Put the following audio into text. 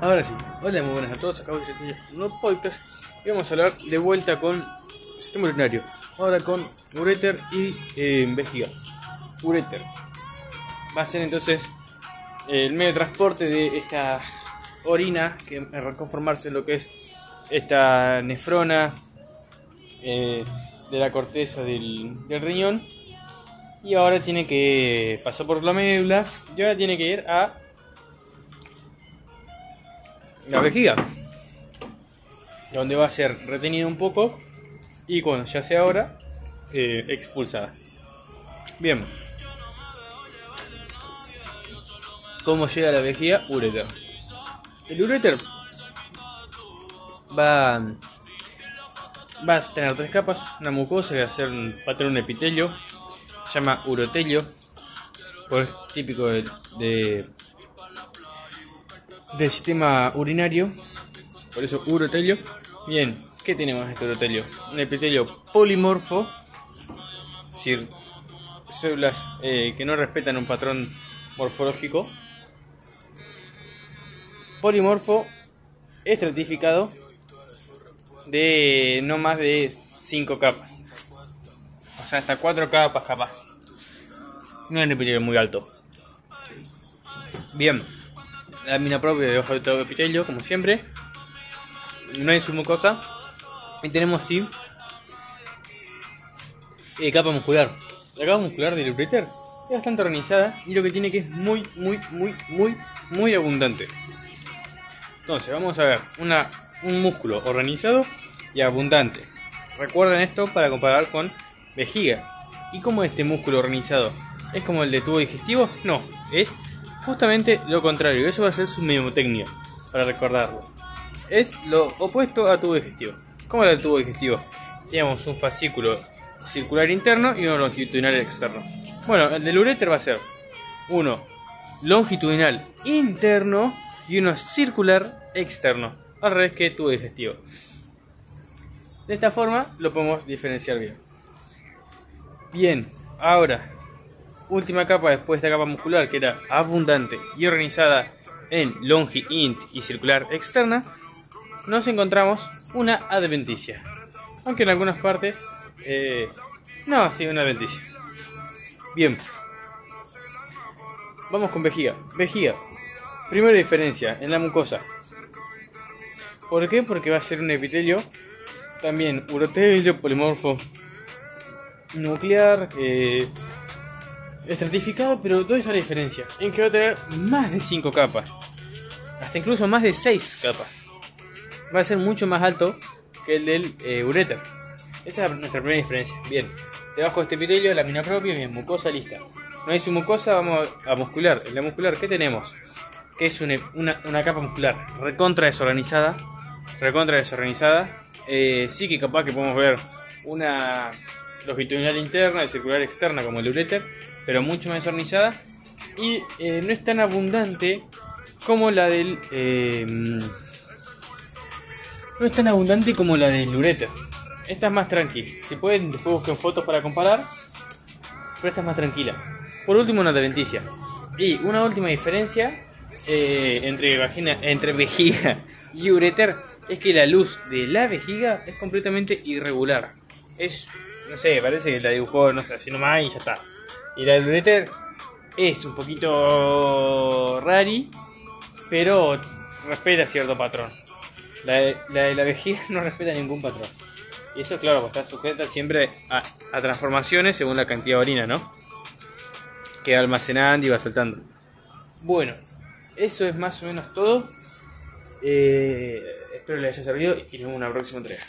Ahora sí, hola, muy buenas a todos. Acabo de hacer un nuevo podcast y vamos a hablar de vuelta con sistema urinario. Ahora con ureter y eh, vejiga. Ureter va a ser entonces el medio de transporte de esta orina que arrancó a formarse lo que es esta nefrona eh, de la corteza del, del riñón y ahora tiene que pasar por la médula y ahora tiene que ir a la vejiga donde va a ser retenida un poco y cuando ya sea ahora eh, expulsada bien ¿Cómo llega la vejiga? Ureter. El ureter va, va a tener tres capas. Una mucosa que va a, ser, va a tener un epitelio. Se llama urotelio. Por típico de, de, del sistema urinario. Por eso urotelio. Bien, ¿qué tenemos este urotelio? Un epitelio polimorfo. Es decir, células eh, que no respetan un patrón morfológico polimorfo estratificado de no más de 5 capas. O sea, hasta 4 capas capaz. No es un epitelio muy alto. Bien, la mina propia de de todo epitelio, como siempre. No hay su mucosa. Y tenemos sí eh, capa muscular. La capa muscular del ureter es bastante organizada y lo que tiene que es muy, muy, muy, muy, muy abundante. Entonces, vamos a ver una, un músculo organizado y abundante. Recuerden esto para comparar con vejiga. ¿Y cómo este músculo organizado? ¿Es como el de tubo digestivo? No, es justamente lo contrario. Eso va a ser su mnemotecnia, para recordarlo. Es lo opuesto a tubo digestivo. ¿Cómo era el tubo digestivo? Teníamos un fascículo circular interno y uno longitudinal externo. Bueno, el del ureter va a ser uno longitudinal interno y uno circular externo, al revés que tubo digestivo. De esta forma lo podemos diferenciar bien. Bien, ahora, última capa después de esta capa muscular que era abundante y organizada en longi, int y circular externa, nos encontramos una adventicia. Aunque en algunas partes, eh, no, sí, una adventicia. Bien, vamos con vejiga. Vejiga, Primera diferencia, en la mucosa. ¿Por qué? Porque va a ser un epitelio, también urotelio, polimorfo, nuclear, eh, estratificado, pero ¿dónde está la diferencia? En que va a tener más de 5 capas, hasta incluso más de 6 capas. Va a ser mucho más alto que el del eh, ureter. Esa es nuestra primera diferencia. Bien, debajo de este epitelio, la mina propia, bien, mucosa lista. No hay su mucosa, vamos a muscular. En la muscular, ¿qué tenemos? que es una, una, capa muscular recontra desorganizada, recontra desorganizada. Eh, sí que capaz que podemos ver una longitudinal interna y circular externa como el ureter, pero mucho más desorganizada y eh, no es tan abundante como la del eh, no es tan abundante como la del ureter. Esta es más tranquila. Si pueden, después busquen fotos para comparar. Pero esta es más tranquila. Por último, una adventicia. Y una última diferencia eh, entre, vagina, entre vejiga y ureter es que la luz de la vejiga es completamente irregular. Es, no sé, parece que la dibujó, no sé, así nomás y ya está. Y la ureter es un poquito rari, pero respeta cierto patrón. La de la, vejiga no respeta ningún patrón. Y eso, claro, pues está sujeta siempre a, a transformaciones según la cantidad de orina, ¿no? Que va almacenando y va soltando. Bueno, eso es más o menos todo. Eh, espero les haya servido y nos vemos en una próxima entrega.